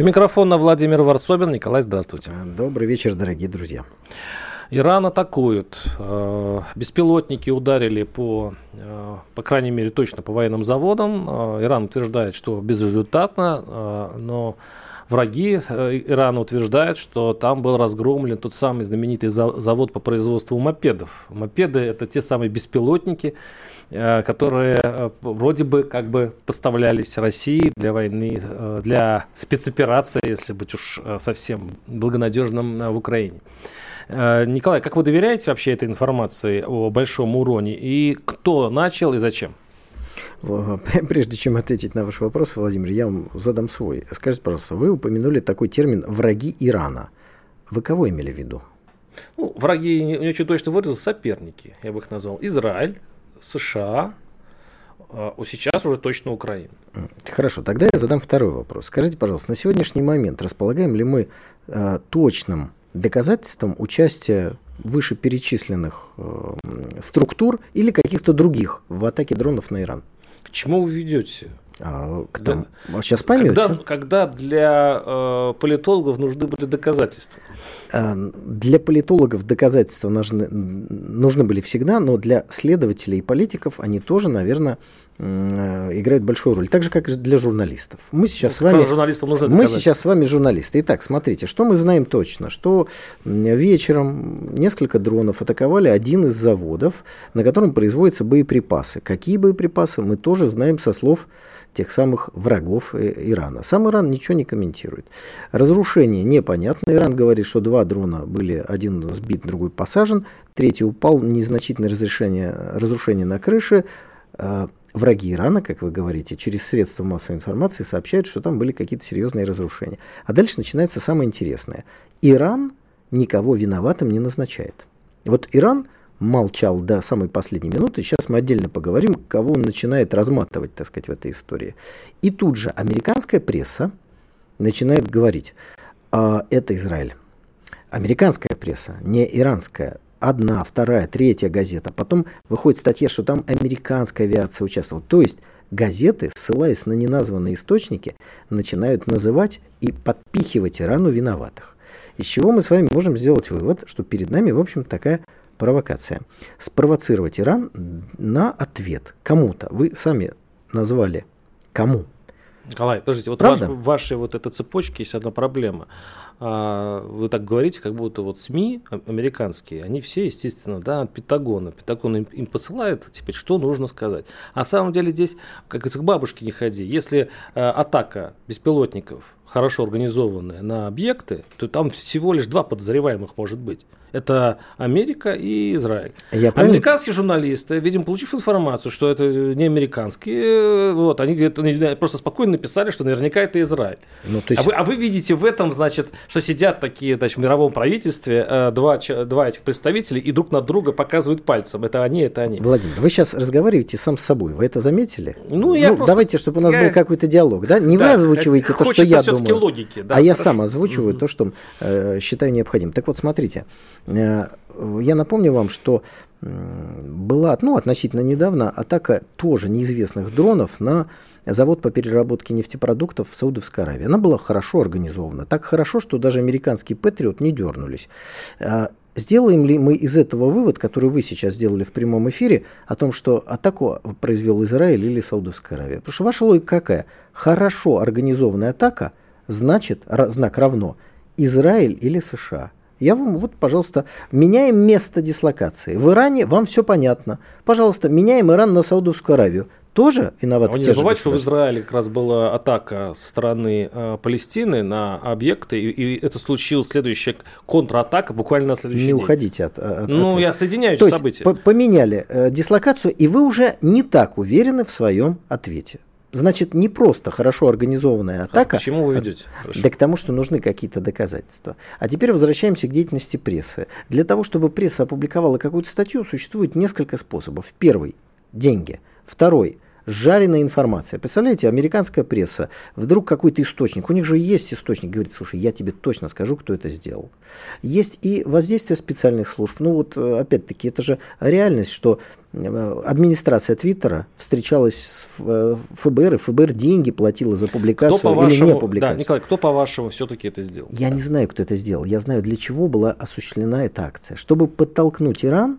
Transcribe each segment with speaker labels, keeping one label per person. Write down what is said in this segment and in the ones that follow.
Speaker 1: У микрофона Владимир Варсобин. Николай, здравствуйте.
Speaker 2: Добрый вечер, дорогие друзья.
Speaker 1: Иран атакуют. Э, беспилотники ударили по, э, по крайней мере, точно по военным заводам. Э, Иран утверждает, что безрезультатно, но враги Ирана утверждают, что там был разгромлен тот самый знаменитый завод по производству мопедов. Мопеды – это те самые беспилотники, которые вроде бы как бы поставлялись России для войны, для спецоперации, если быть уж совсем благонадежным в Украине. Э, Николай, как вы доверяете вообще этой информации о большом уроне? И кто начал и зачем?
Speaker 2: Прежде чем ответить на ваш вопрос, Владимир, я вам задам свой. Скажите, пожалуйста, вы упомянули такой термин «враги Ирана». Вы кого имели в виду?
Speaker 1: Ну, враги, не, не очень точно выразил, соперники, я бы их назвал. Израиль, США, а сейчас уже точно Украина.
Speaker 2: Хорошо, тогда я задам второй вопрос. Скажите, пожалуйста, на сегодняшний момент располагаем ли мы э, точным доказательством участия вышеперечисленных э, структур или каких-то других в атаке дронов на Иран.
Speaker 1: К чему вы ведете?
Speaker 2: А, к да. Сейчас поймете.
Speaker 1: Когда, когда для э, политологов нужны были доказательства?
Speaker 2: А, для политологов доказательства нужны, нужны были всегда, но для следователей и политиков они тоже, наверное, э, играют большую роль. Так же, как и для журналистов. Мы сейчас ну, с вами...
Speaker 1: Журналистам нужны
Speaker 2: мы сейчас с вами журналисты. Итак, смотрите, что мы знаем точно, что вечером несколько дронов атаковали один из заводов, на котором производятся боеприпасы. Какие боеприпасы, мы тоже знаем со слов тех самых врагов э, Ирана. Сам Иран ничего не комментирует. Разрушение непонятно. Иран говорит, что два дрона были, один сбит, другой посажен, третий упал, незначительное разрешение, разрушение на крыше. Враги Ирана, как вы говорите, через средства массовой информации сообщают, что там были какие-то серьезные разрушения. А дальше начинается самое интересное. Иран никого виноватым не назначает. Вот Иран молчал до самой последней минуты. Сейчас мы отдельно поговорим, кого он начинает разматывать, так сказать, в этой истории. И тут же американская пресса начинает говорить, а, это Израиль. Американская пресса, не иранская, одна, вторая, третья газета. Потом выходит статья, что там американская авиация участвовала. То есть газеты, ссылаясь на неназванные источники, начинают называть и подпихивать Ирану виноватых. Из чего мы с вами можем сделать вывод, что перед нами, в общем, такая провокация. Спровоцировать Иран на ответ кому-то. Вы сами назвали кому.
Speaker 1: Николай, подождите, вот ваш, в вашей вот этой цепочке есть одна проблема. А, вы так говорите, как будто вот СМИ американские, они все, естественно, да, от Пентагона. Пентагон им, им посылает теперь, что нужно сказать. А на самом деле здесь, как говорится, к бабушке не ходи. Если а, атака беспилотников хорошо организованная на объекты, то там всего лишь два подозреваемых может быть. Это Америка и Израиль. Я Американские журналисты, видимо, получив информацию, что это не американские, вот, они, они просто спокойно написали, что наверняка это Израиль. Ну, есть... а, вы, а вы видите в этом, значит, что сидят такие значит, в мировом правительстве э, два, два этих представителя и друг на друга показывают пальцем. Это они, это они.
Speaker 2: Владимир, вы сейчас разговариваете сам с собой. Вы это заметили? Ну, я ну, просто... Давайте, чтобы у нас я... был какой-то диалог. Да? Не да, вы озвучиваете то, что я думаю,
Speaker 1: логики, да,
Speaker 2: а хорошо. я сам озвучиваю угу. то, что э, считаю необходимым. Так вот, смотрите. Э, я напомню вам, что была ну, относительно недавно атака тоже неизвестных дронов на завод по переработке нефтепродуктов в Саудовской Аравии. Она была хорошо организована. Так хорошо, что даже американские Патриот не дернулись. Э, сделаем ли мы из этого вывод, который вы сейчас сделали в прямом эфире, о том, что атаку произвел Израиль или Саудовская Аравия? Потому что ваша логика какая? Хорошо организованная атака значит, знак равно, Израиль или США – я вам, вот, пожалуйста, меняем место дислокации. В Иране вам все понятно. Пожалуйста, меняем Иран на Саудовскую Аравию. Тоже виноват
Speaker 1: а Не забывайте, что в Израиле как раз была атака со стороны э, Палестины на объекты, и, и это случилась следующая контратака буквально на следующий
Speaker 2: не
Speaker 1: день.
Speaker 2: Не уходите от, от
Speaker 1: Ну, ответа. я соединяю То события.
Speaker 2: Есть, поменяли э, дислокацию, и вы уже не так уверены в своем ответе. Значит, не просто хорошо организованная атака.
Speaker 1: А к чему вы ведете?
Speaker 2: Да к тому, что нужны какие-то доказательства. А теперь возвращаемся к деятельности прессы. Для того, чтобы пресса опубликовала какую-то статью, существует несколько способов. Первый – деньги. Второй – жареная информация. Представляете, американская пресса, вдруг какой-то источник, у них же есть источник, говорит, слушай, я тебе точно скажу, кто это сделал. Есть и воздействие специальных служб. Ну вот, опять-таки, это же реальность, что э, администрация Твиттера встречалась с э, ФБР, и ФБР деньги платила за публикацию кто, или не публикацию.
Speaker 1: Да, Николай, кто, по-вашему, все-таки это сделал?
Speaker 2: Я не знаю, кто это сделал. Я знаю, для чего была осуществлена эта акция. Чтобы подтолкнуть Иран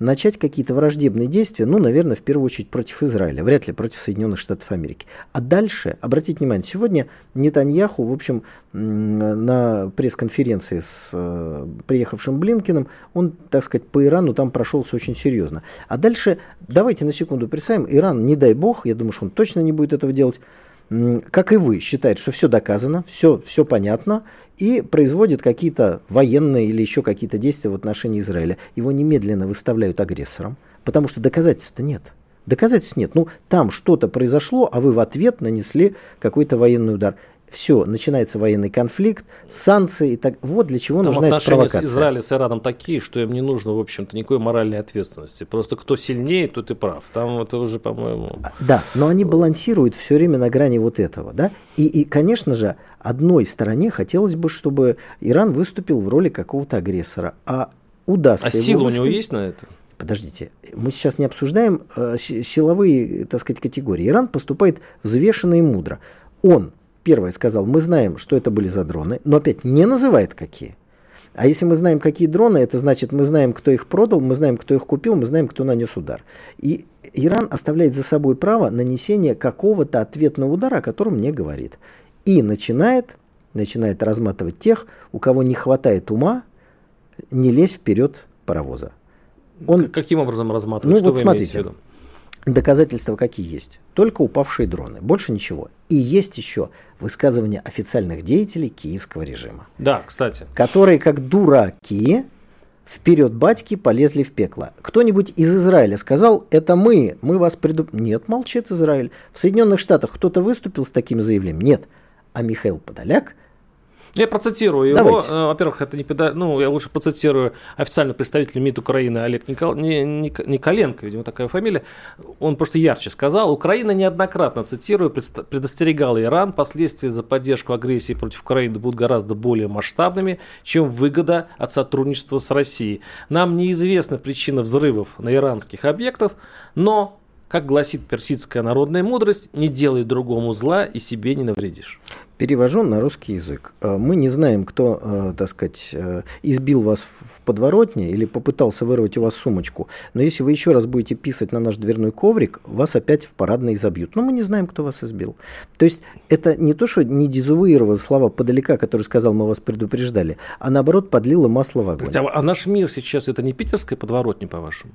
Speaker 2: начать какие-то враждебные действия, ну, наверное, в первую очередь против Израиля, вряд ли против Соединенных Штатов Америки. А дальше, обратите внимание, сегодня Нетаньяху, в общем, на пресс-конференции с э, приехавшим Блинкиным, он, так сказать, по Ирану там прошелся очень серьезно. А дальше, давайте на секунду представим, Иран, не дай бог, я думаю, что он точно не будет этого делать, как и вы, считает, что все доказано, все, все понятно, и производит какие-то военные или еще какие-то действия в отношении Израиля. Его немедленно выставляют агрессором, потому что доказательств-то нет. Доказательств нет. Ну, там что-то произошло, а вы в ответ нанесли какой-то военный удар все, начинается военный конфликт, санкции и так. Вот для чего Там нужна эта провокация.
Speaker 1: Израиля с Ираном такие, что им не нужно, в общем-то, никакой моральной ответственности. Просто кто сильнее, тот и прав. Там это уже, по-моему...
Speaker 2: А, да, но они балансируют все время на грани вот этого, да. И, и, конечно же, одной стороне хотелось бы, чтобы Иран выступил в роли какого-то агрессора, а удастся. А
Speaker 1: сила выставить... у него есть на это?
Speaker 2: Подождите, мы сейчас не обсуждаем э, силовые, так сказать, категории. Иран поступает взвешенно и мудро. Он первое сказал, мы знаем, что это были за дроны, но опять не называет какие. А если мы знаем, какие дроны, это значит, мы знаем, кто их продал, мы знаем, кто их купил, мы знаем, кто нанес удар. И Иран оставляет за собой право нанесения какого-то ответного удара, о котором не говорит. И начинает, начинает разматывать тех, у кого не хватает ума не лезть вперед паровоза.
Speaker 1: Он, Каким образом разматывать? Ну,
Speaker 2: Что вот смотрите, Доказательства какие есть? Только упавшие дроны, больше ничего. И есть еще высказывания официальных деятелей киевского режима.
Speaker 1: Да, кстати.
Speaker 2: Которые как дураки вперед батьки полезли в пекло. Кто-нибудь из Израиля сказал, это мы, мы вас предуп... Нет, молчит Израиль. В Соединенных Штатах кто-то выступил с таким заявлением? Нет. А Михаил Подоляк
Speaker 1: я процитирую его. Э, во-первых, это не педа... ну, я лучше процитирую официального представителя МИД Украины Олег Никол... Николенко, видимо, такая фамилия. Он просто ярче сказал, Украина неоднократно, цитирую, предостерегала Иран, последствия за поддержку агрессии против Украины будут гораздо более масштабными, чем выгода от сотрудничества с Россией. Нам неизвестна причина взрывов на иранских объектах, но как гласит персидская народная мудрость, не делай другому зла и себе не навредишь.
Speaker 2: Перевожу на русский язык. Э, мы не знаем, кто, э, так сказать, э, избил вас в подворотне или попытался вырвать у вас сумочку, но если вы еще раз будете писать на наш дверной коврик, вас опять в парадной забьют. Но мы не знаем, кто вас избил. То есть это не то, что не дезавуировало слова подалека, который сказал, мы вас предупреждали, а наоборот подлило масло в огонь.
Speaker 1: А, а наш мир сейчас это не питерская подворотня, по-вашему?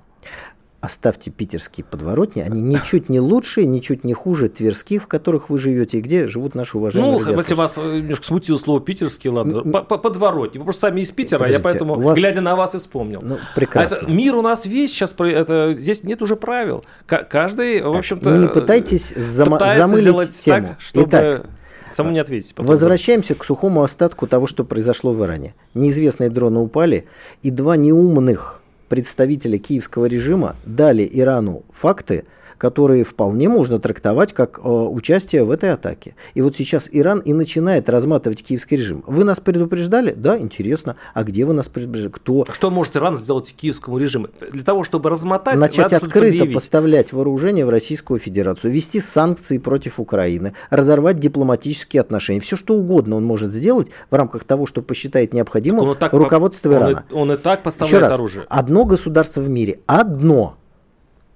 Speaker 2: Оставьте питерские подворотни, они ничуть не лучше, ничуть не хуже тверских, в которых вы живете, и где живут наши уважаемые
Speaker 1: Ну, если вас э, немножко смутило слово питерский, ладно, подворотни. Вы просто сами из Питера, Подождите, я поэтому, вас... глядя на вас, и вспомнил. Ну,
Speaker 2: прекрасно.
Speaker 1: Это, мир у нас весь сейчас, это, здесь нет уже правил. каждый, в общем-то...
Speaker 2: Не пытайтесь зам... замылить тему.
Speaker 1: Так, чтобы... Итак, Саму не ответить.
Speaker 2: Возвращаемся к сухому остатку того, что произошло в Иране. Неизвестные дроны упали, и два неумных представители киевского режима дали Ирану факты, которые вполне можно трактовать как э, участие в этой атаке. И вот сейчас Иран и начинает разматывать киевский режим. Вы нас предупреждали? Да, интересно. А где вы нас предупреждали? Кто?
Speaker 1: Что может Иран сделать киевскому режиму? Для того, чтобы размотать,
Speaker 2: начать открыто поставлять вооружение в Российскую Федерацию, вести санкции против Украины, разорвать дипломатические отношения. Все что угодно он может сделать в рамках того, что посчитает необходимым он руководство
Speaker 1: по...
Speaker 2: Ирана.
Speaker 1: Он и, он и так поставляет Еще раз, оружие.
Speaker 2: Одно государство в мире, одно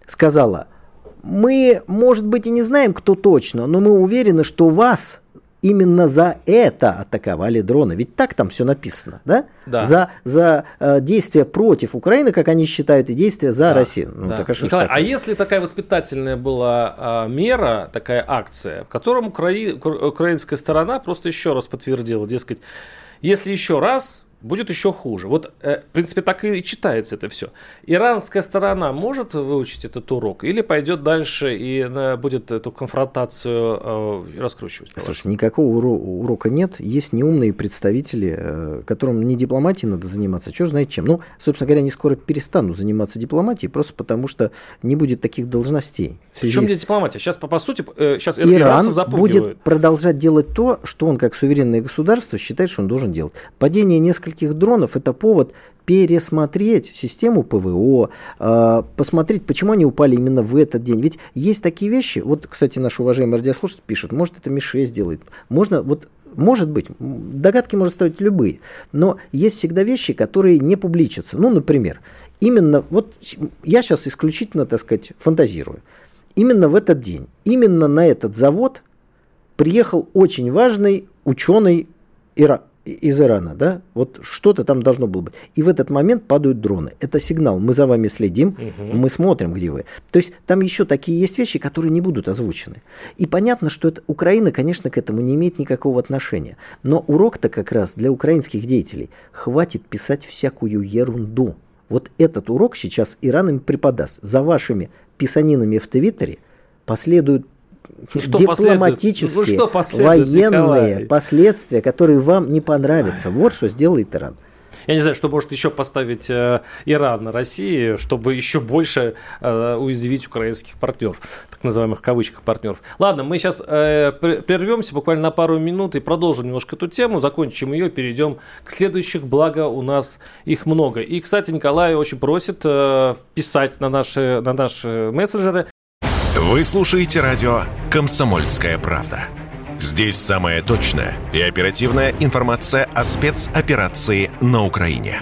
Speaker 2: сказала – мы, может быть, и не знаем, кто точно, но мы уверены, что вас именно за это атаковали дроны. Ведь так там все написано, да?
Speaker 1: Да.
Speaker 2: За, за э, действия против Украины, как они считают, и действия за да. Россию.
Speaker 1: Ну, да. так, а, Николай, а если такая воспитательная была э, мера, такая акция, в котором украи, украинская сторона просто еще раз подтвердила, дескать, если еще раз будет еще хуже. Вот, э, в принципе, так и читается это все. Иранская сторона может выучить этот урок или пойдет дальше и э, будет эту конфронтацию э, раскручивать?
Speaker 2: Слушай, никакого уро- урока нет. Есть неумные представители, которым не дипломатией надо заниматься, а что знает чем. Ну, собственно говоря, они скоро перестанут заниматься дипломатией, просто потому что не будет таких должностей.
Speaker 1: В, чем здесь дипломатия? Сейчас, по, по сути, сейчас
Speaker 2: Иран будет продолжать делать то, что он, как суверенное государство, считает, что он должен делать. Падение нескольких нескольких дронов это повод пересмотреть систему ПВО, э, посмотреть, почему они упали именно в этот день. Ведь есть такие вещи, вот, кстати, наш уважаемый радиослушатель пишет, может, это Ми-6 делает, можно, вот может быть, догадки можно ставить любые, но есть всегда вещи, которые не публичатся. Ну, например, именно, вот я сейчас исключительно, так сказать, фантазирую. Именно в этот день, именно на этот завод приехал очень важный ученый Ира из Ирана, да, вот что-то там должно было быть. И в этот момент падают дроны. Это сигнал, мы за вами следим, угу. мы смотрим, где вы. То есть там еще такие есть вещи, которые не будут озвучены. И понятно, что это, Украина, конечно, к этому не имеет никакого отношения. Но урок-то как раз для украинских деятелей. Хватит писать всякую ерунду. Вот этот урок сейчас Иран им преподаст. За вашими писанинами в Твиттере последуют что дипломатические, ну, что военные Николай? последствия, которые вам не понравятся. Вот что сделает Иран.
Speaker 1: Я не знаю, что может еще поставить э, Иран на России, чтобы еще больше э, уязвить украинских партнеров, так называемых кавычках партнеров. Ладно, мы сейчас э, прервемся буквально на пару минут и продолжим немножко эту тему, закончим ее, перейдем к следующих, благо у нас их много. И, кстати, Николай очень просит э, писать на наши, на наши мессенджеры
Speaker 3: вы слушаете радио «Комсомольская правда». Здесь самая точная и оперативная информация о спецоперации на Украине.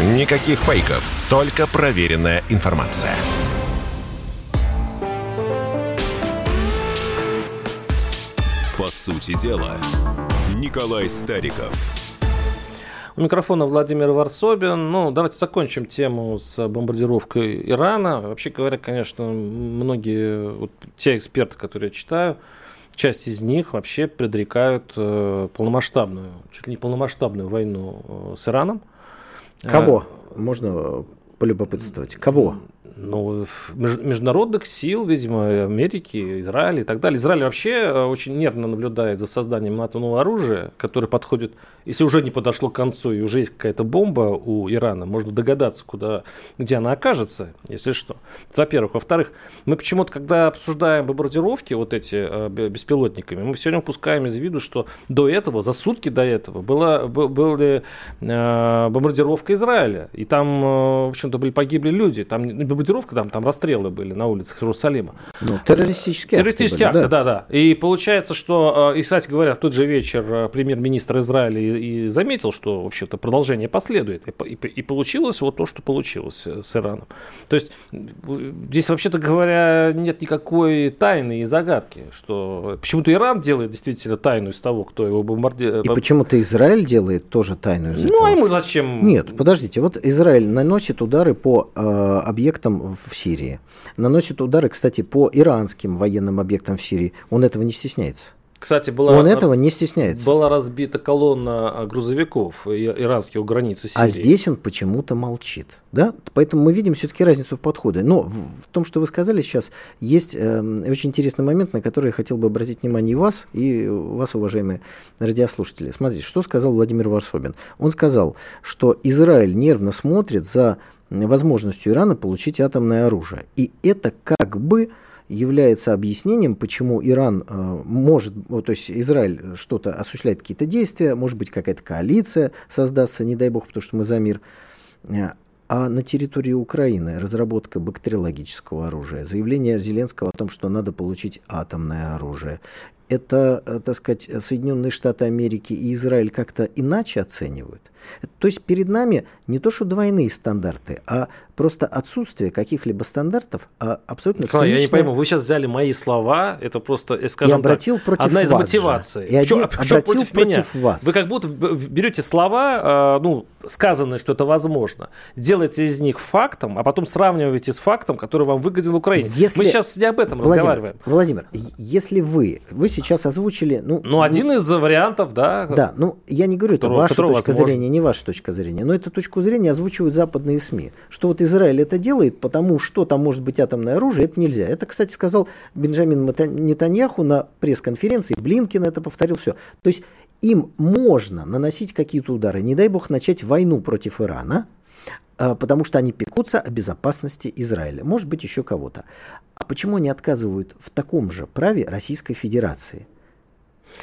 Speaker 3: Никаких фейков, только проверенная информация.
Speaker 4: По сути дела, Николай Стариков.
Speaker 1: У микрофона Владимир Варсобин. Ну, давайте закончим тему с бомбардировкой Ирана. Вообще говоря, конечно, многие, вот те эксперты, которые я читаю, часть из них вообще предрекают э, полномасштабную, чуть ли не полномасштабную войну э, с Ираном.
Speaker 2: Кого? А, Можно полюбопытствовать. Кого?
Speaker 1: Ну, международных сил, видимо, Америки, Израиля и так далее. Израиль вообще э, очень нервно наблюдает за созданием атомного оружия, которое подходит, если уже не подошло к концу и уже есть какая-то бомба у Ирана, можно догадаться, куда, где она окажется, если что. Во-первых. Во-вторых, мы почему-то, когда обсуждаем бомбардировки вот эти э, беспилотниками, мы все время упускаем из виду, что до этого, за сутки до этого, была, была э, бомбардировка Израиля, и там, в общем-то, были погибли люди, там бомбардировка, там, там расстрелы были на улицах Иерусалима.
Speaker 2: Ну, террористические
Speaker 1: акты. Террористические акты, да. да, да. И получается, что, э, и, кстати говоря, в тот же вечер э, премьер-министр Израиля и, и заметил, что, вообще-то, продолжение последует. И, и, и получилось вот то, что получилось э, с Ираном. То есть, здесь, вообще-то говоря, нет никакой тайны и загадки, что почему-то Иран делает действительно тайну из того, кто его бомбардирует.
Speaker 2: И почему-то Израиль делает тоже тайну из
Speaker 1: ну,
Speaker 2: этого.
Speaker 1: Ну, а ему зачем?
Speaker 2: Нет, подождите, вот Израиль наносит удары по э, объектам объектам в Сирии. Наносит удары, кстати, по иранским военным объектам в Сирии. Он этого не стесняется.
Speaker 1: Кстати, была,
Speaker 2: он этого не стесняется.
Speaker 1: Была разбита колонна грузовиков иранских у границы Сирии.
Speaker 2: А здесь он почему-то молчит. Да? Поэтому мы видим все-таки разницу в подходе. Но в, в том, что вы сказали сейчас, есть э, очень интересный момент, на который я хотел бы обратить внимание и вас, и вас, уважаемые радиослушатели. Смотрите, что сказал Владимир Варсобин. Он сказал, что Израиль нервно смотрит за возможностью Ирана получить атомное оружие. И это как бы является объяснением, почему Иран э, может, то есть Израиль что-то осуществляет какие-то действия, может быть какая-то коалиция создастся, не дай бог, потому что мы за мир. Э, а на территории Украины разработка бактериологического оружия, заявление Зеленского о том, что надо получить атомное оружие, это, э, так сказать, Соединенные Штаты Америки и Израиль как-то иначе оценивают? То есть перед нами не то, что двойные стандарты, а просто отсутствие каких-либо стандартов, а абсолютно
Speaker 1: Николай, циничное... я не пойму, вы сейчас взяли мои слова, это просто,
Speaker 2: э, скажем
Speaker 1: я
Speaker 2: обратил так, против
Speaker 1: одна из мотиваций.
Speaker 2: И один, обратил против, против
Speaker 1: меня?
Speaker 2: вас.
Speaker 1: Вы как будто берете слова, э, ну, сказанные, что это возможно, делаете из них фактом, а потом сравниваете с фактом, который вам выгоден в Украине. Если... Мы сейчас не об этом
Speaker 2: Владимир,
Speaker 1: разговариваем.
Speaker 2: Владимир, если вы, вы сейчас озвучили... Ну,
Speaker 1: ну один из вариантов, да.
Speaker 2: Да, ну, я не говорю, которого, это ваша точка возможно. зрения, не ваша точка зрения, но эту точку зрения озвучивают западные СМИ. Что вот Израиль это делает, потому что там может быть атомное оружие, это нельзя. Это, кстати, сказал Бенджамин Нетаньяху на пресс-конференции, Блинкин это повторил все. То есть им можно наносить какие-то удары, не дай бог начать войну против Ирана, потому что они пекутся о безопасности Израиля, может быть еще кого-то. А почему они отказывают в таком же праве Российской Федерации?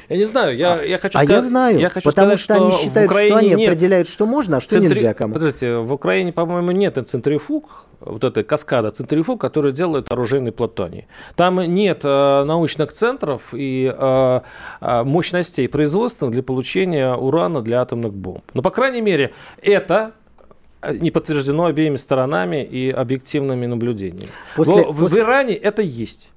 Speaker 1: Я не знаю, я,
Speaker 2: а,
Speaker 1: я хочу
Speaker 2: а
Speaker 1: сказать...
Speaker 2: я знаю,
Speaker 1: я хочу
Speaker 2: потому
Speaker 1: сказать,
Speaker 2: что, что они считают, что они нет определяют, что можно, а что центри... нельзя кому.
Speaker 1: Подождите, в Украине, по-моему, нет центрифуг, вот этой каскада центрифуг, которые делают оружейный платоний. Там нет э, научных центров и э, э, мощностей производства для получения урана для атомных бомб. Но, по крайней мере, это не подтверждено обеими сторонами и объективными наблюдениями. После, в, после... в Иране это есть.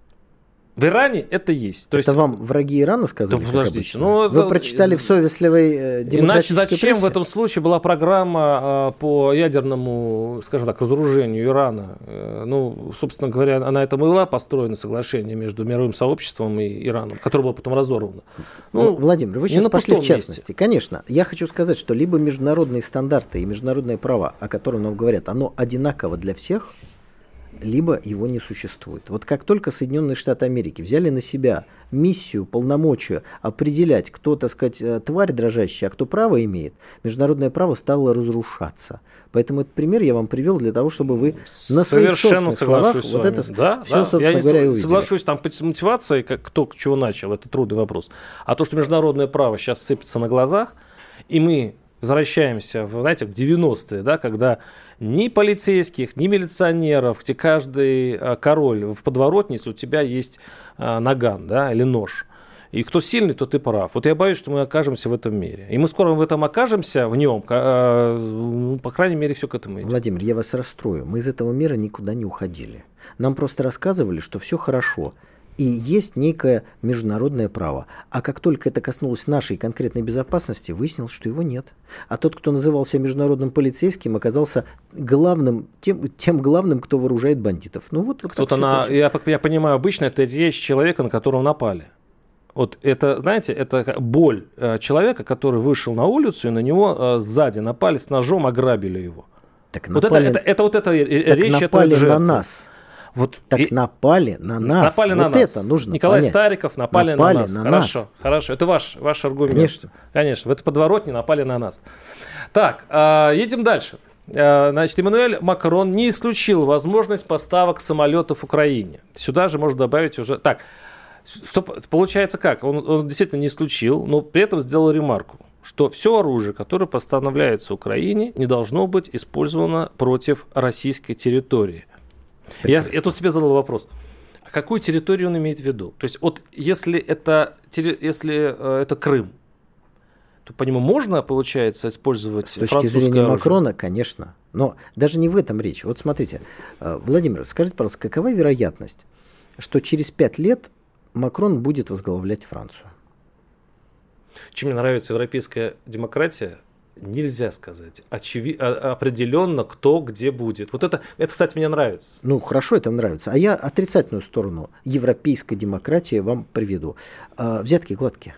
Speaker 1: В Иране это есть.
Speaker 2: То это есть... вам враги Ирана сказали?
Speaker 1: Да, подождите. Ну,
Speaker 2: Вы это... прочитали в совестливой э,
Speaker 1: Иначе зачем
Speaker 2: прессе?
Speaker 1: в этом случае была программа э, по ядерному, скажем так, разоружению Ирана? Э, ну, собственно говоря, она это была построена соглашение между мировым сообществом и Ираном, которое было потом разорвано.
Speaker 2: Ну, Владимир, вы сейчас пошли в частности. Месте. Конечно, я хочу сказать, что либо международные стандарты и международное право, о котором нам говорят, оно одинаково для всех – либо его не существует. Вот как только Соединенные Штаты Америки взяли на себя миссию, полномочия определять, кто, так сказать, э, тварь дрожащая, а кто право имеет, международное право стало разрушаться. Поэтому этот пример я вам привел для того, чтобы вы на своих Совершенно словах вот это
Speaker 1: да, все, да. собственно я говоря, и увидели. Соглашусь, там с мотивацией, как, кто к чего начал, это трудный вопрос. А то, что международное право сейчас сыпется на глазах, и мы возвращаемся, знаете, в 90-е, да, когда ни полицейских, ни милиционеров, где каждый а, король в подворотнице у тебя есть а, наган, да, или нож. И кто сильный, то ты прав. Вот я боюсь, что мы окажемся в этом мире. И мы скоро в этом окажемся, в нем, а, ну, по крайней мере, все к этому идет.
Speaker 2: Владимир, я вас расстрою. Мы из этого мира никуда не уходили. Нам просто рассказывали, что все хорошо и есть некое международное право. А как только это коснулось нашей конкретной безопасности, выяснилось, что его нет. А тот, кто назывался международным полицейским, оказался главным, тем, тем главным, кто вооружает бандитов. Ну вот, вот
Speaker 1: Кто-то на, я, я понимаю, обычно это речь человека, на которого напали. Вот это, знаете, это боль э, человека, который вышел на улицу, и на него э, сзади напали с ножом, ограбили его.
Speaker 2: Так
Speaker 1: напали, вот это, это, это вот эта речь
Speaker 2: напали на нас.
Speaker 1: Вот
Speaker 2: так и... напали на нас.
Speaker 1: Напали
Speaker 2: на
Speaker 1: вот
Speaker 2: нас. это нужно
Speaker 1: Николай
Speaker 2: понять.
Speaker 1: Стариков напали, напали на нас. На хорошо, нас. хорошо. Это ваш, ваш аргумент.
Speaker 2: Конечно.
Speaker 1: Конечно. В это подворотне напали на нас. Так, э, едем дальше. Э, значит, Эммануэль Макрон не исключил возможность поставок самолетов Украине. Сюда же можно добавить уже... Так, что получается как? Он, он действительно не исключил, но при этом сделал ремарку, что все оружие, которое поставляется Украине, не должно быть использовано против российской территории. Я, я тут себе задал вопрос. А какую территорию он имеет в виду? То есть, вот если это, если э, это Крым, то по нему можно, получается, использовать С
Speaker 2: точки зрения оружие? Макрона, конечно. Но даже не в этом речь. Вот смотрите, э, Владимир, скажите, пожалуйста, какова вероятность, что через пять лет Макрон будет возглавлять Францию?
Speaker 1: Чем мне нравится европейская демократия, нельзя сказать очеви... А, определенно, кто где будет. Вот это, это, кстати, мне нравится.
Speaker 2: Ну, хорошо, это нравится. А я отрицательную сторону европейской демократии вам приведу. А, взятки гладкие.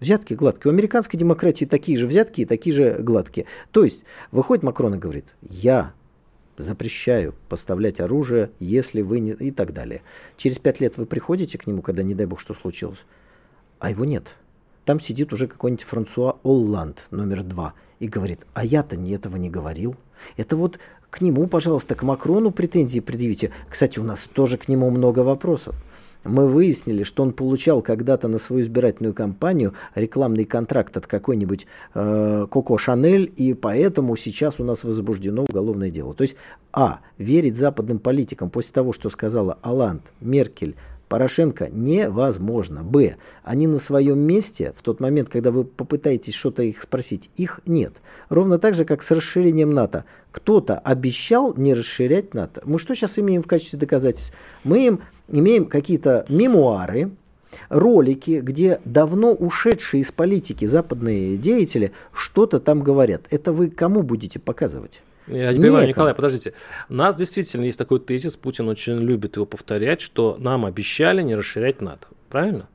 Speaker 2: Взятки гладкие. У американской демократии такие же взятки и такие же гладкие. То есть, выходит Макрон и говорит, я запрещаю поставлять оружие, если вы не... и так далее. Через пять лет вы приходите к нему, когда, не дай бог, что случилось, а его нет там сидит уже какой-нибудь Франсуа Олланд, номер два, и говорит, а я-то этого не говорил. Это вот к нему, пожалуйста, к Макрону претензии предъявите. Кстати, у нас тоже к нему много вопросов. Мы выяснили, что он получал когда-то на свою избирательную кампанию рекламный контракт от какой-нибудь э, Коко Шанель, и поэтому сейчас у нас возбуждено уголовное дело. То есть, а, верить западным политикам после того, что сказала Аланд, Меркель, Порошенко невозможно. Б. Они на своем месте в тот момент, когда вы попытаетесь что-то их спросить, их нет. Ровно так же, как с расширением НАТО. Кто-то обещал не расширять НАТО. Мы что сейчас имеем в качестве доказательств? Мы им имеем какие-то мемуары, ролики, где давно ушедшие из политики западные деятели что-то там говорят. Это вы кому будете показывать?
Speaker 1: Я не понимаю, Николай, подождите. У нас действительно есть такой тезис, Путин очень любит его повторять, что нам обещали не расширять НАТО. Правильно?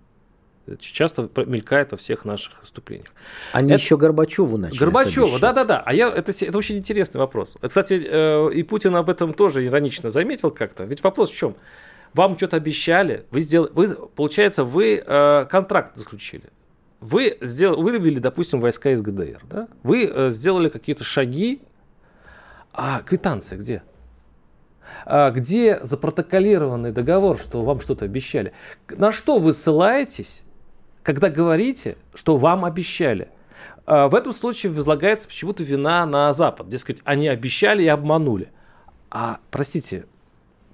Speaker 1: Это часто мелькает во всех наших выступлениях.
Speaker 2: Они это... еще Горбачеву начали.
Speaker 1: Горбачеву, да-да-да. А я, это, это очень интересный вопрос. Кстати, э, и Путин об этом тоже иронично заметил как-то. Ведь вопрос в чем? Вам что-то обещали, вы сделали, вы, получается, вы э, контракт заключили. Вы, сделали, вы вывели, допустим, войска из ГДР, да? Вы э, сделали какие-то шаги, а квитанция где? А где запротоколированный договор, что вам что-то обещали? На что вы ссылаетесь, когда говорите, что вам обещали? А в этом случае возлагается почему-то вина на Запад. Дескать, они обещали и обманули. А, простите,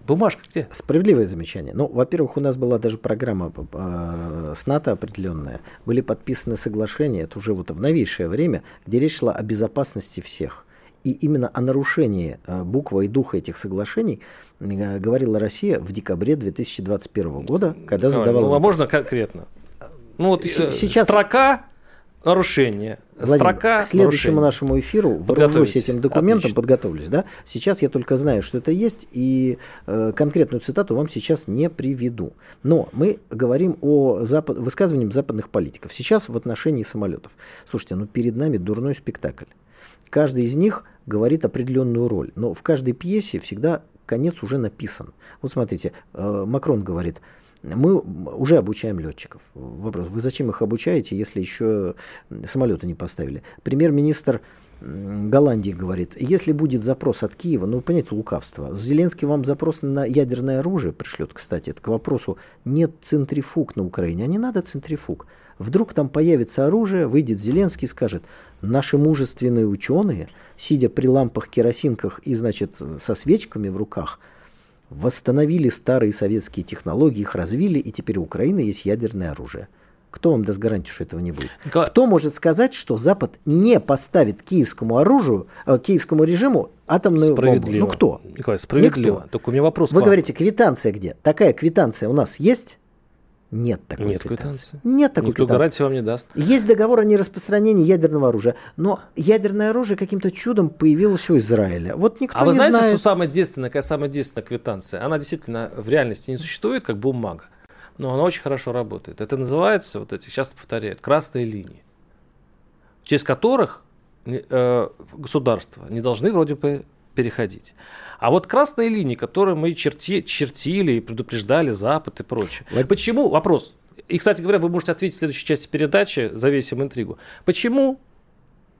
Speaker 1: Бумажка где?
Speaker 2: Справедливое замечание. Ну, во-первых, у нас была даже программа э, с НАТО определенная. Были подписаны соглашения, это уже вот в новейшее время, где речь шла о безопасности всех. И именно о нарушении э, буквы и духа этих соглашений э, говорила Россия в декабре 2021 года, когда задавала...
Speaker 1: Ну, а можно конкретно? Ну вот сейчас строка нарушение.
Speaker 2: Владимир, Строка к следующему нарушение. нашему эфиру вооружусь этим документом, Отлично. подготовлюсь. Да? Сейчас я только знаю, что это есть, и э, конкретную цитату вам сейчас не приведу. Но мы говорим о запад... высказываниях западных политиков. Сейчас в отношении самолетов. Слушайте, ну перед нами дурной спектакль. Каждый из них говорит определенную роль, но в каждой пьесе всегда конец уже написан. Вот смотрите, э, Макрон говорит, мы уже обучаем летчиков. Вопрос, вы зачем их обучаете, если еще самолеты не поставили? Премьер-министр Голландии говорит, если будет запрос от Киева, ну, понятие лукавство, Зеленский вам запрос на ядерное оружие пришлет, кстати, это к вопросу, нет центрифуг на Украине, а не надо центрифуг. Вдруг там появится оружие, выйдет Зеленский и скажет, наши мужественные ученые, сидя при лампах-керосинках и, значит, со свечками в руках – восстановили старые советские технологии, их развили, и теперь у Украины есть ядерное оружие. Кто вам даст гарантию, что этого не будет? Николай... Кто может сказать, что Запад не поставит киевскому оружию, э, киевскому режиму атомную бомбу? Ну кто?
Speaker 1: Николай, справедливо.
Speaker 2: Никто. Только у меня вопрос. Вы говорите, квитанция где? Такая квитанция у нас есть? Нет такой
Speaker 1: Нет квитанции.
Speaker 2: квитанции. Нет такой
Speaker 1: Никто квитанции. гарантии вам не даст.
Speaker 2: Есть договор о нераспространении ядерного оружия, но ядерное оружие каким-то чудом появилось у Израиля. Вот никто
Speaker 1: а вы
Speaker 2: не
Speaker 1: знаете,
Speaker 2: знает.
Speaker 1: что самая действенная, какая самая действенная квитанция? Она действительно в реальности не существует, как бумага, но она очень хорошо работает. Это называется, вот эти, сейчас повторяют, красные линии, через которых э, государства не должны вроде бы переходить. А вот красные линии, которые мы черти, чертили и предупреждали Запад и прочее. Вот. Почему? Вопрос. И, кстати говоря, вы можете ответить в следующей части передачи, завесим интригу. Почему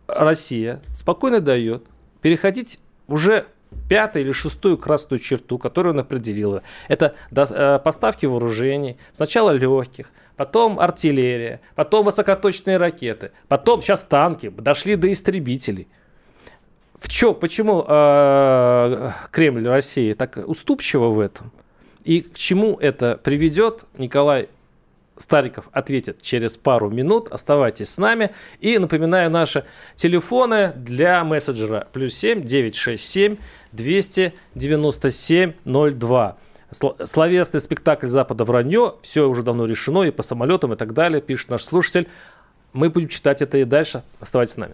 Speaker 1: Россия спокойно дает переходить уже пятую или шестую красную черту, которую она определила. Это э, поставки вооружений, сначала легких, потом артиллерия, потом высокоточные ракеты, потом сейчас танки, дошли до истребителей. В чё, почему э, Кремль России так уступчиво в этом? И к чему это приведет, Николай Стариков ответит через пару минут. Оставайтесь с нами. И напоминаю наши телефоны для мессенджера. Плюс 7 967 297 02. Словесный спектакль Запада вранье. Все уже давно решено и по самолетам и так далее, пишет наш слушатель. Мы будем читать это и дальше. Оставайтесь с нами.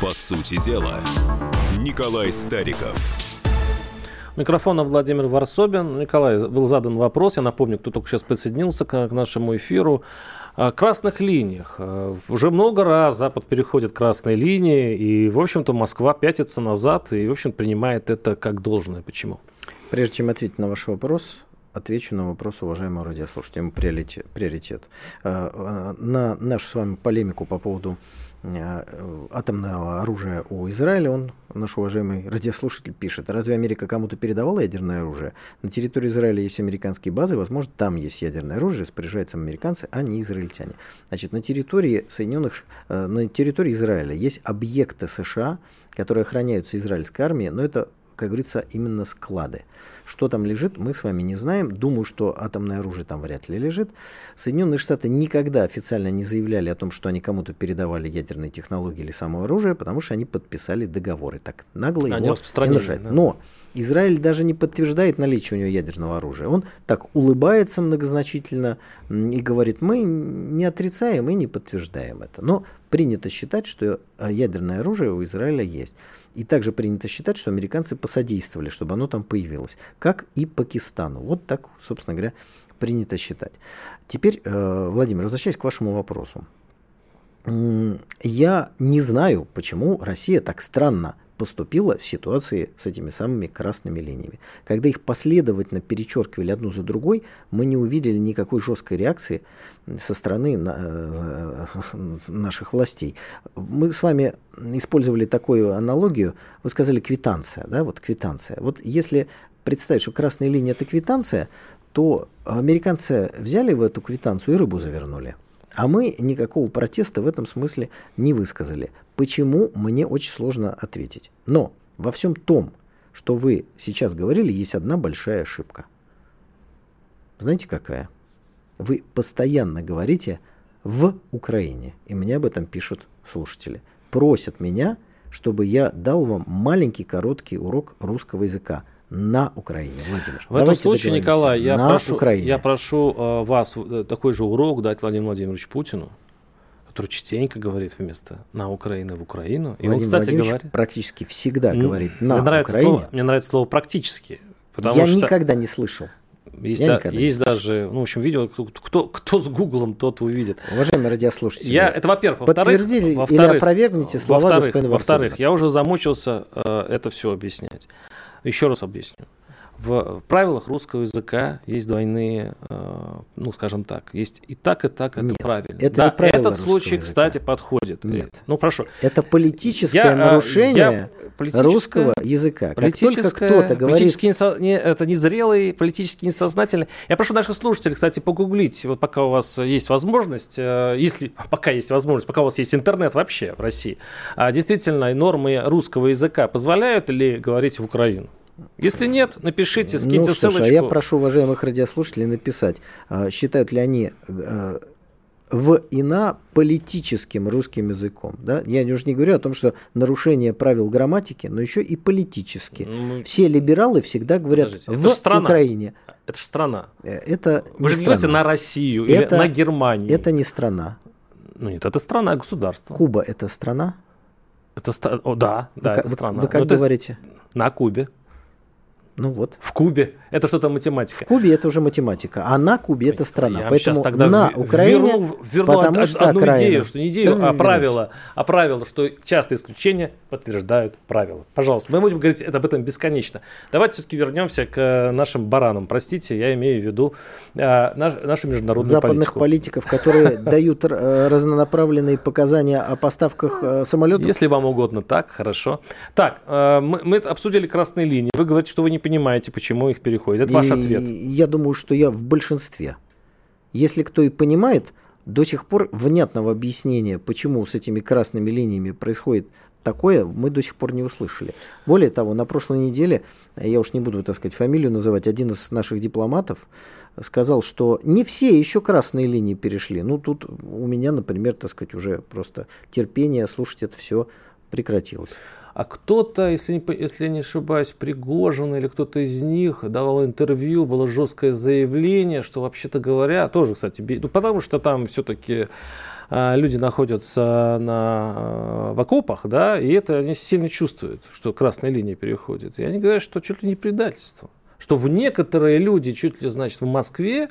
Speaker 4: По сути дела, Николай Стариков.
Speaker 1: Микрофона Владимир Варсобин. Николай, был задан вопрос, я напомню, кто только сейчас присоединился к, к нашему эфиру. О красных линиях. Э, уже много раз Запад переходит красные линии, и, в общем-то, Москва пятится назад и, в общем, принимает это как должное. Почему?
Speaker 2: Прежде чем ответить на ваш вопрос, отвечу на вопрос уважаемого радиослушателя. Приоритет. приоритет. На нашу с вами полемику по поводу Э, атомного оружия у Израиля, он, наш уважаемый радиослушатель, пишет, разве Америка кому-то передавала ядерное оружие? На территории Израиля есть американские базы, возможно, там есть ядерное оружие, распоряжаются американцы, а не израильтяне. Значит, на территории Соединенных, э, на территории Израиля есть объекты США, которые охраняются израильской армией, но это как говорится, именно склады. Что там лежит, мы с вами не знаем. Думаю, что атомное оружие там вряд ли лежит. Соединенные Штаты никогда официально не заявляли о том, что они кому-то передавали ядерные технологии или само оружие, потому что они подписали договоры. Так нагло
Speaker 1: они
Speaker 2: его не
Speaker 1: нарушают.
Speaker 2: Да. Но Израиль даже не подтверждает наличие у него ядерного оружия. Он так улыбается многозначительно и говорит, мы не отрицаем и не подтверждаем это. Но принято считать, что э, ядерное оружие у Израиля есть. И также принято считать, что американцы посодействовали, чтобы оно там появилось, как и Пакистану. Вот так, собственно говоря, принято считать. Теперь, э, Владимир, возвращаясь к вашему вопросу. Я не знаю, почему Россия так странно поступила в ситуации с этими самыми красными линиями. Когда их последовательно перечеркивали одну за другой, мы не увидели никакой жесткой реакции со стороны э, наших властей. Мы с вами использовали такую аналогию, вы сказали квитанция, да, вот квитанция. Вот если представить, что красная линия это квитанция, то американцы взяли в эту квитанцию и рыбу завернули. А мы никакого протеста в этом смысле не высказали. Почему, мне очень сложно ответить. Но во всем том, что вы сейчас говорили, есть одна большая ошибка. Знаете какая? Вы постоянно говорите в Украине. И мне об этом пишут слушатели. Просят меня, чтобы я дал вам маленький короткий урок русского языка на Украине, Владимир.
Speaker 1: В этом случае, Николай, я прошу, Украине. я прошу э, вас э, такой же урок дать Владимиру Владимировичу Путину, который частенько говорит вместо «на Украину» в Украину.
Speaker 2: И Владимир он, кстати, говорит... практически всегда говорит «на мне нравится
Speaker 1: Украине». Слово, мне нравится слово «практически».
Speaker 2: Потому я что... никогда не слышал.
Speaker 1: Есть, да, есть даже, ну, в общем, видео, кто, кто с Гуглом, тот увидит.
Speaker 2: Уважаемые радиослушатели,
Speaker 1: я, это во-первых.
Speaker 2: Подтвердили во или опровергните слова
Speaker 1: во господина Во-вторых, я уже замучился э, это все объяснять. Еще раз объясню. В правилах русского языка есть двойные, э, ну, скажем так, есть и так, и так, это Нет, правильно.
Speaker 2: Это да,
Speaker 1: этот случай, языка. кстати, подходит.
Speaker 2: Нет.
Speaker 1: Ну, прошу.
Speaker 2: Это политическое я, э, нарушение я, русского языка.
Speaker 1: Как только кто-то говорит... Не, это незрелый, политически несознательный. Я прошу наших слушателей, кстати, погуглить, вот пока у вас есть возможность, э, если пока есть возможность, пока у вас есть интернет вообще в России, а действительно нормы русского языка позволяют ли говорить в Украину? Если нет, напишите, скиньте ну, ссылочку.
Speaker 2: а я прошу уважаемых радиослушателей написать, а, считают ли они а, в и на политическим русским языком. Да? Я уже не говорю о том, что нарушение правил грамматики, но еще и политически. Ну, Все либералы всегда говорят подождите, в страна. Украине.
Speaker 1: Это же страна.
Speaker 2: Э, это
Speaker 1: Вы же говорите на Россию это, или на Германию.
Speaker 2: Это не страна.
Speaker 1: Ну нет, это страна, государство.
Speaker 2: Куба это страна?
Speaker 1: Это стра... О, да, да,
Speaker 2: вы,
Speaker 1: это страна.
Speaker 2: Вы как но говорите?
Speaker 1: На Кубе.
Speaker 2: Ну вот.
Speaker 1: В Кубе. Это что-то математика.
Speaker 2: В Кубе это уже математика, а на Кубе это страна. Я Поэтому тогда на Украине,
Speaker 1: верну, верну потому од, что одну окраина. идею, что не идею, да, а правило, а правило, что частые исключения подтверждают правила. Пожалуйста, мы будем говорить об этом бесконечно. Давайте все-таки вернемся к э, нашим баранам. Простите, я имею в виду э, наш, нашу международную
Speaker 2: Западных
Speaker 1: политику.
Speaker 2: политиков, которые дают э, разнонаправленные показания о поставках самолетов.
Speaker 1: Если вам угодно так, хорошо. Так, мы обсудили красные линии. Вы говорите, что вы не понимаете, почему их переходят. Это ваш ответ.
Speaker 2: Я думаю, что я в большинстве. Если кто и понимает, до сих пор внятного объяснения, почему с этими красными линиями происходит такое, мы до сих пор не услышали. Более того, на прошлой неделе, я уж не буду, так сказать, фамилию называть, один из наших дипломатов сказал, что не все еще красные линии перешли. Ну, тут у меня, например, так сказать, уже просто терпение слушать это все прекратилось.
Speaker 1: А кто-то, если, не, если я не ошибаюсь, Пригожин или кто-то из них давал интервью, было жесткое заявление, что вообще-то говоря, тоже, кстати, ну, потому что там все-таки а, люди находятся на, а, в окопах, да, и это они сильно чувствуют, что красная линия переходит. И они говорят, что чуть ли не предательство. Что в некоторые люди, чуть ли, значит, в Москве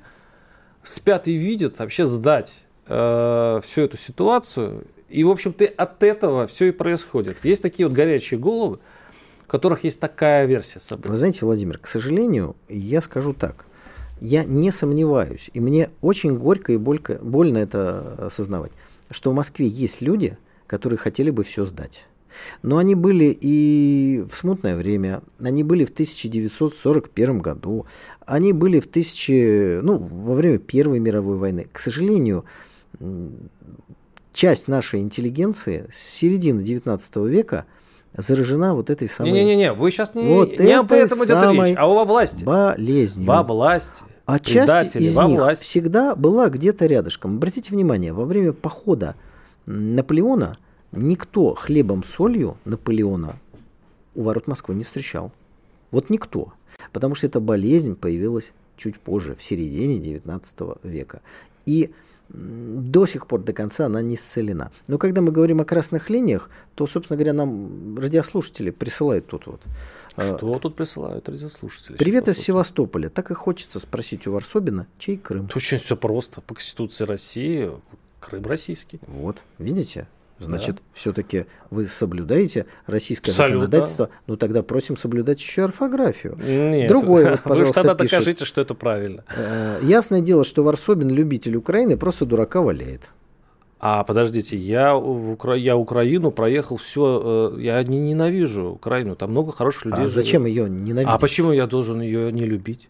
Speaker 1: спят и видят вообще сдать э, всю эту ситуацию и, в общем-то, от этого все и происходит. Есть такие вот горячие головы, у которых есть такая версия событий.
Speaker 2: Вы знаете, Владимир, к сожалению, я скажу так. я не сомневаюсь, и мне очень горько и болько, больно это осознавать, что в Москве есть люди, которые хотели бы все сдать. Но они были и в смутное время, они были в 1941 году, они были в 1000, ну, во время Первой мировой войны. К сожалению, часть нашей интеллигенции с середины 19 века заражена вот этой самой...
Speaker 1: Не-не-не, вы сейчас не, вот не об этом идет речь, а во власти.
Speaker 2: Болезнью.
Speaker 1: Во власти.
Speaker 2: А часть из во них власти. всегда была где-то рядышком. Обратите внимание, во время похода Наполеона никто хлебом солью Наполеона у ворот Москвы не встречал. Вот никто. Потому что эта болезнь появилась чуть позже, в середине 19 века. И до сих пор до конца она не исцелена. Но когда мы говорим о красных линиях, то, собственно говоря, нам радиослушатели присылают тут вот.
Speaker 1: А, Что тут присылают радиослушатели?
Speaker 2: Привет из Севастополя. Так и хочется спросить у Варсобина, чей Крым?
Speaker 1: Это очень все просто. По Конституции России Крым российский.
Speaker 2: Вот, видите? Значит, да. все-таки вы соблюдаете российское Абсолютно. законодательство, ну тогда просим соблюдать еще орфографию.
Speaker 1: Нет, Другой, вот, пожалуйста, вы тогда пишет, докажите, что это правильно.
Speaker 2: Э, ясное дело, что Варсобин, любитель Украины, просто дурака валяет.
Speaker 1: А подождите, я, в Укра... я Украину проехал все, э, я не ненавижу Украину, там много хороших людей. А
Speaker 2: живет. зачем ее ненавидеть?
Speaker 1: А почему я должен ее не любить?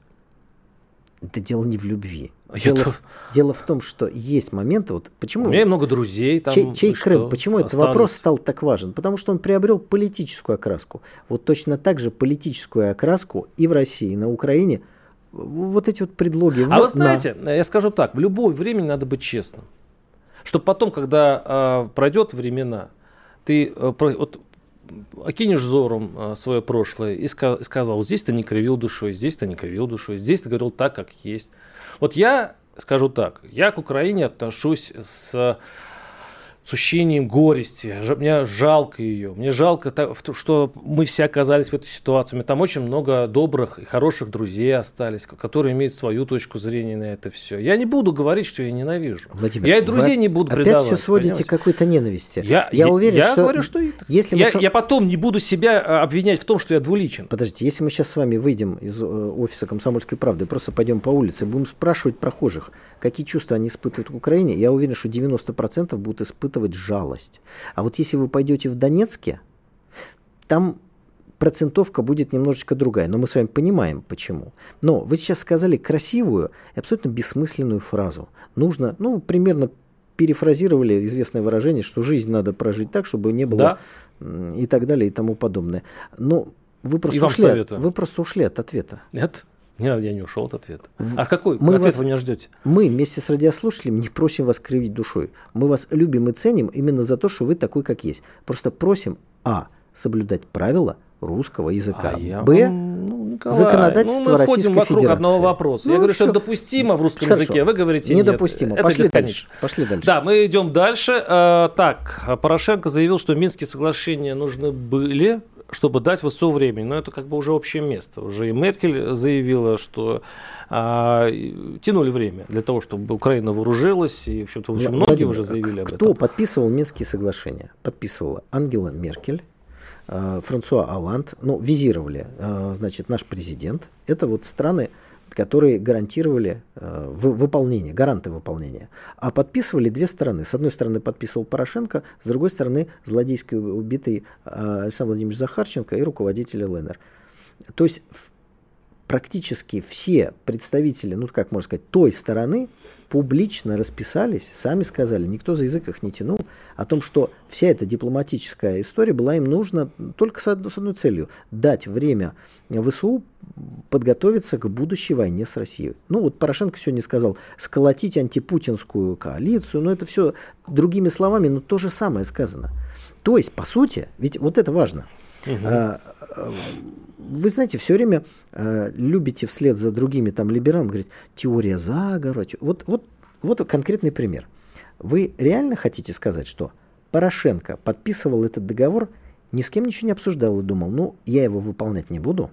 Speaker 2: Это дело не в любви. Дело, в, дело в том, что есть моменты, вот почему...
Speaker 1: У меня много друзей там.
Speaker 2: Чей, чей Крым? Почему этот вопрос стал так важен? Потому что он приобрел политическую окраску. Вот точно так же политическую окраску и в России, и на Украине. Вот эти вот предлоги.
Speaker 1: А вот вы знаете, на... я скажу так, в любое время надо быть честным. Чтобы потом, когда э, пройдет времена, ты э, вот, окинешь взором э, свое прошлое и сказал, здесь ты не кривил душой, здесь ты не кривил душой, здесь ты говорил так, как есть. Вот я скажу так, я к Украине отношусь с с ощущением горести. Мне жалко ее. Мне жалко, что мы все оказались в этой ситуации. У меня там очень много добрых и хороших друзей остались, которые имеют свою точку зрения на это все. Я не буду говорить, что я ненавижу.
Speaker 2: Владимир,
Speaker 1: я и друзей не буду
Speaker 2: опять
Speaker 1: предавать.
Speaker 2: все сводите к какой-то ненависти.
Speaker 1: Я, я, я уверен, я что... говорю, что если я, мы... я потом не буду себя а, обвинять в том, что я двуличен.
Speaker 2: Подождите, если мы сейчас с вами выйдем из э, офиса «Комсомольской правды», просто пойдем по улице, будем спрашивать прохожих, какие чувства они испытывают в Украине, я уверен, что 90% будут испытывать жалость. А вот если вы пойдете в Донецке, там процентовка будет немножечко другая, но мы с вами понимаем, почему. Но вы сейчас сказали красивую и абсолютно бессмысленную фразу. Нужно, ну, примерно перефразировали известное выражение, что жизнь надо прожить так, чтобы не было да. и так далее и тому подобное. Но вы просто, ушли, от, вы просто ушли от ответа.
Speaker 1: Нет? Я, я не ушел от ответа. А какой мы ответ вас, вы меня ждете?
Speaker 2: Мы вместе с радиослушателями не просим вас кривить душой. Мы вас любим и ценим именно за то, что вы такой, как есть. Просто просим, а, соблюдать правила русского языка, а б, ну, Николай, законодательство ну, мы Российской
Speaker 1: вокруг
Speaker 2: Федерации.
Speaker 1: одного вопроса. Ну, я говорю, все. что допустимо в русском Хорошо. языке, вы говорите
Speaker 2: Недопустимо. Нет, Пошли дальше. Пошли дальше.
Speaker 1: Да, мы идем дальше. А, так, Порошенко заявил, что Минские соглашения нужны были чтобы дать ВСУ времени. Но это как бы уже общее место. Уже и Меркель заявила, что а, тянули время для того, чтобы Украина вооружилась. И, в общем-то, очень многие Владимир, уже заявили об
Speaker 2: кто
Speaker 1: этом.
Speaker 2: Кто подписывал Минские соглашения? Подписывала Ангела Меркель, а, Франсуа Алланд, ну, визировали, а, значит, наш президент. Это вот страны, которые гарантировали э, выполнение, гаранты выполнения. А подписывали две стороны. С одной стороны подписывал Порошенко, с другой стороны злодейски убитый э, Александр Владимирович Захарченко и руководитель ЛНР. То есть практически все представители, ну как можно сказать, той стороны публично расписались, сами сказали, никто за язык их не тянул, о том, что вся эта дипломатическая история была им нужна только с одной, с одной целью – дать время ВСУ подготовиться к будущей войне с Россией. Ну вот Порошенко сегодня сказал, сколотить антипутинскую коалицию, но это все другими словами, но то же самое сказано. То есть, по сути, ведь вот это важно. Угу. Вы знаете, все время э, любите вслед за другими там либералами говорить теория заговора. Вот, вот, вот конкретный пример. Вы реально хотите сказать, что Порошенко подписывал этот договор, ни с кем ничего не обсуждал и думал, ну, я его выполнять не буду,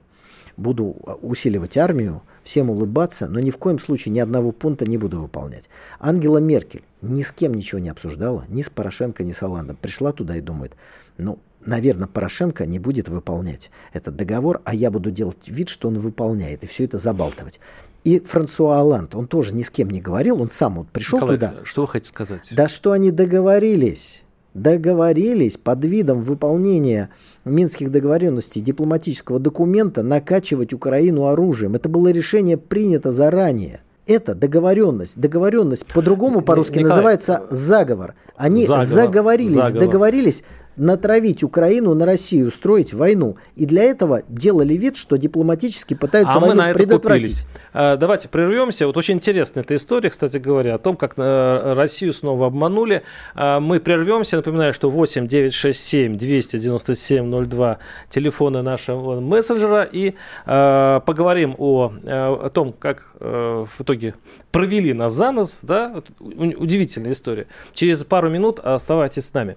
Speaker 2: буду а, усиливать армию, всем улыбаться, но ни в коем случае ни одного пункта не буду выполнять. Ангела Меркель ни с кем ничего не обсуждала, ни с Порошенко, ни с Оландом. Пришла туда и думает, ну, наверное, Порошенко не будет выполнять этот договор, а я буду делать вид, что он выполняет, и все это забалтывать. И Франсуа Оланд, он тоже ни с кем не говорил, он сам вот пришел Николай, туда.
Speaker 1: Что вы хотите сказать?
Speaker 2: Да что они договорились договорились под видом выполнения Минских договоренностей дипломатического документа накачивать Украину оружием. Это было решение принято заранее. Это договоренность. Договоренность по-другому по-русски называется заговор. Они заговор, заговорились, заговор. договорились натравить Украину на Россию, устроить войну. И для этого делали вид, что дипломатически пытаются а войну мы на это предотвратить. Купились.
Speaker 1: А, давайте прервемся. Вот очень интересная эта история, кстати говоря, о том, как э, Россию снова обманули. А, мы прервемся. Напоминаю, что 8 967 297 02 телефоны нашего мессенджера. И поговорим о, о том, как в итоге провели нас за нос. Да? Удивительная история. Через пару минут оставайтесь с нами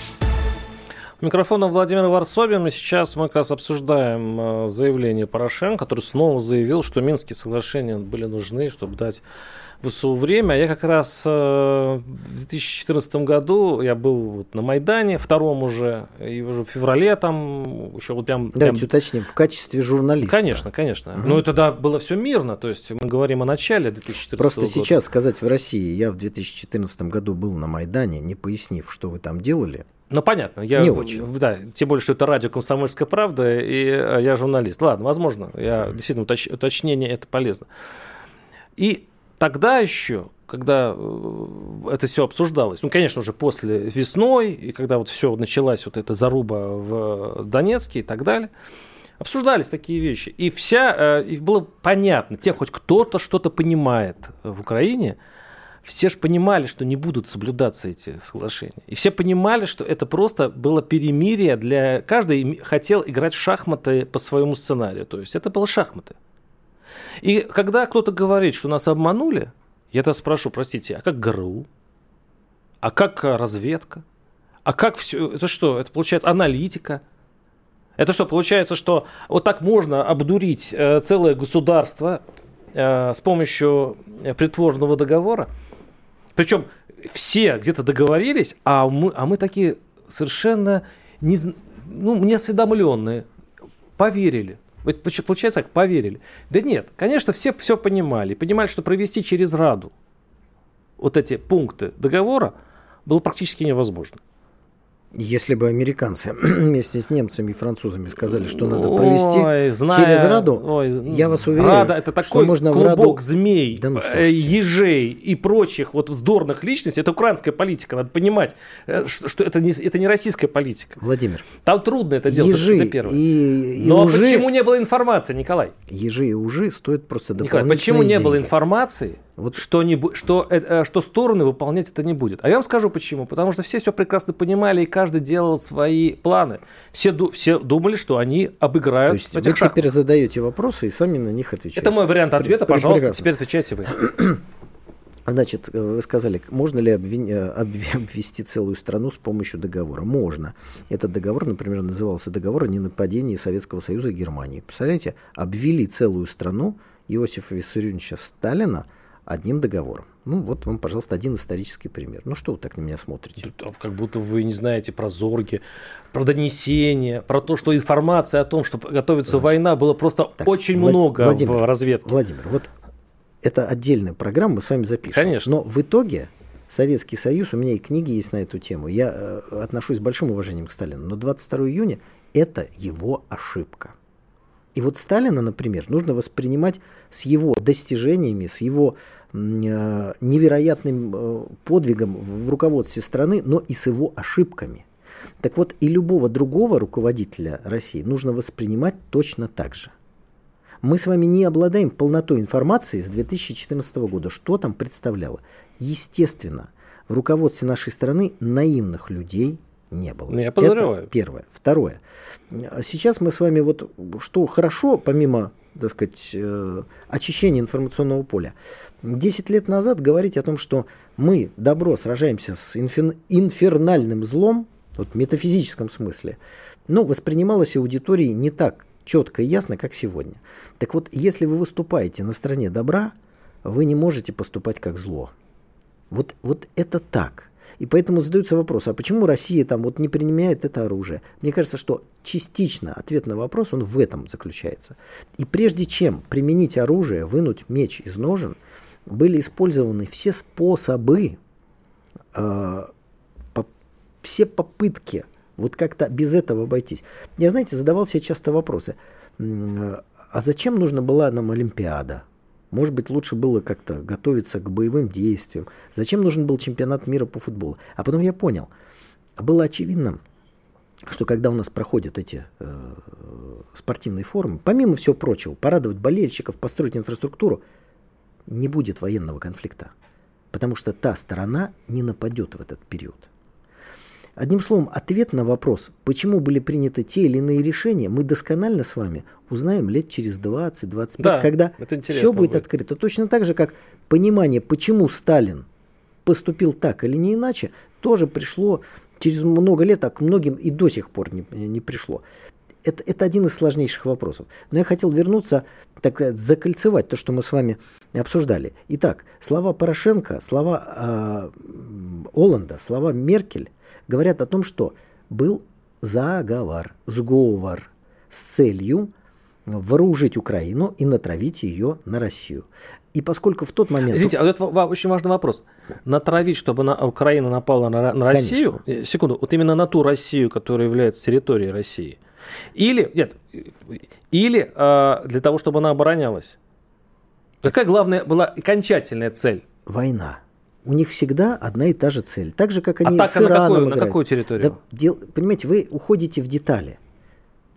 Speaker 1: Микрофона Владимир Варсобин. И сейчас мы как раз обсуждаем э, заявление Порошенко, который снова заявил, что Минские соглашения были нужны, чтобы дать ВСУ время. Я как раз э, в 2014 году, я был вот на Майдане, втором уже, и уже в феврале там, еще вот прям...
Speaker 2: Давайте прям... уточним, в качестве журналиста.
Speaker 1: Конечно, конечно. Угу. Ну, тогда было все мирно, то есть мы говорим о начале 2014
Speaker 2: Просто
Speaker 1: года.
Speaker 2: сейчас сказать в России, я в 2014 году был на Майдане, не пояснив, что вы там делали,
Speaker 1: ну, понятно. Я,
Speaker 2: не очень.
Speaker 1: Да, тем более, что это радио «Комсомольская правда», и э, я журналист. Ладно, возможно, я действительно уточ, уточнение это полезно. И тогда еще, когда э, это все обсуждалось, ну, конечно, уже после весной, и когда вот все началась вот эта заруба в Донецке и так далее, обсуждались такие вещи. И вся, э, и было понятно, те хоть кто-то что-то понимает в Украине – все же понимали, что не будут соблюдаться эти соглашения. И все понимали, что это просто было перемирие для... Каждый хотел играть в шахматы по своему сценарию. То есть это было шахматы. И когда кто-то говорит, что нас обманули, я тогда спрошу, простите, а как ГРУ? А как э, разведка? А как все? Это что? Это получается аналитика? Это что, получается, что вот так можно обдурить э, целое государство э, с помощью притворного договора? Причем все где-то договорились, а мы, а мы такие совершенно не, ну, неосведомленные. Поверили. Получается как поверили. Да нет, конечно, все все понимали. Понимали, что провести через Раду вот эти пункты договора было практически невозможно.
Speaker 2: Если бы американцы вместе с немцами и французами сказали, что надо провести ой, зная, через Раду, ой, я вас уверяю,
Speaker 1: Рада это такой что можно клубок в Раду... змей, да ну, э, ежей и прочих вот вздорных личностей. Это украинская политика, надо понимать, э, что это не, это не российская политика.
Speaker 2: Владимир.
Speaker 1: Там трудно это делать, ежи это первое. И, и Но ужи... почему не было информации, Николай?
Speaker 2: Ежи и ужи стоят просто дополнительные Николай,
Speaker 1: почему
Speaker 2: деньги.
Speaker 1: не было информации, вот. что, не, что, э, что стороны выполнять это не будет? А я вам скажу почему. Потому что все все прекрасно понимали и каждый делал свои планы. Все, все думали, что они обыграют То
Speaker 2: есть этих вы шахмат. теперь задаете вопросы и сами на них отвечаете.
Speaker 1: Это мой вариант ответа, При, пожалуйста, прекрасно. теперь отвечайте вы.
Speaker 2: Значит, э, вы сказали, можно ли. Э, обвести целую страну с помощью договора? Можно. Этот договор, например, назывался договор о ненападении Советского Союза и Германии. Представляете, обвели целую страну Иосифа Виссарионовича Сталина – одним договором. Ну, вот вам, пожалуйста, один исторический пример. Ну, что вы так на меня смотрите?
Speaker 1: Как будто вы не знаете про зорги, про донесения, про то, что информация о том, что готовится Значит, война, было просто так, очень Влад... много Владимир, в разведке.
Speaker 2: Владимир, вот это отдельная программа, мы с вами запишем.
Speaker 1: Конечно.
Speaker 2: Но в итоге Советский Союз, у меня и книги есть на эту тему, я э, отношусь с большим уважением к Сталину, но 22 июня – это его ошибка. И вот Сталина, например, нужно воспринимать с его достижениями, с его э, невероятным э, подвигом в руководстве страны, но и с его ошибками. Так вот, и любого другого руководителя России нужно воспринимать точно так же. Мы с вами не обладаем полнотой информации с 2014 года, что там представляло. Естественно, в руководстве нашей страны наивных людей, не было.
Speaker 1: Ну, я подозреваю.
Speaker 2: Это первое. Второе. Сейчас мы с вами вот, что хорошо, помимо, так сказать, э, очищения информационного поля, Десять лет назад говорить о том, что мы, добро, сражаемся с инфер... инфернальным злом, вот в метафизическом смысле, ну, воспринималось аудиторией не так четко и ясно, как сегодня. Так вот, если вы выступаете на стороне добра, вы не можете поступать как зло. Вот, вот это так. И поэтому задается вопрос, а почему Россия там вот не принимает это оружие? Мне кажется, что частично ответ на вопрос, он в этом заключается. И прежде чем применить оружие, вынуть меч из ножен, были использованы все способы, э, по, все попытки вот как-то без этого обойтись. Я, знаете, задавал себе часто вопросы. А зачем нужна была нам Олимпиада? Может быть, лучше было как-то готовиться к боевым действиям. Зачем нужен был чемпионат мира по футболу? А потом я понял, было очевидно, что когда у нас проходят эти э, спортивные форумы, помимо всего прочего, порадовать болельщиков, построить инфраструктуру, не будет военного конфликта. Потому что та сторона не нападет в этот период. Одним словом, ответ на вопрос, почему были приняты те или иные решения, мы досконально с вами узнаем лет через 20-25, да, когда все будет, будет открыто. Точно так же, как понимание, почему Сталин поступил так или не иначе, тоже пришло через много лет, а к многим и до сих пор не, не пришло. Это, это один из сложнейших вопросов. Но я хотел вернуться, так сказать, закольцевать то, что мы с вами обсуждали. Итак, слова Порошенко, слова э, Оланда, слова Меркель говорят о том, что был заговор, сговор с целью вооружить Украину и натравить ее на Россию. И поскольку в тот момент...
Speaker 1: Извините, а это очень важный вопрос. Натравить, чтобы на, Украина напала на, на Россию? Конечно. Э, секунду, вот именно на ту Россию, которая является территорией России. Или, нет, или э, для того, чтобы она оборонялась. Какая главная была окончательная цель?
Speaker 2: Война у них всегда одна и та же цель. Так же, как они Атака с Ираном на какую,
Speaker 1: играют. на какую территорию? Да,
Speaker 2: дел, понимаете, вы уходите в детали.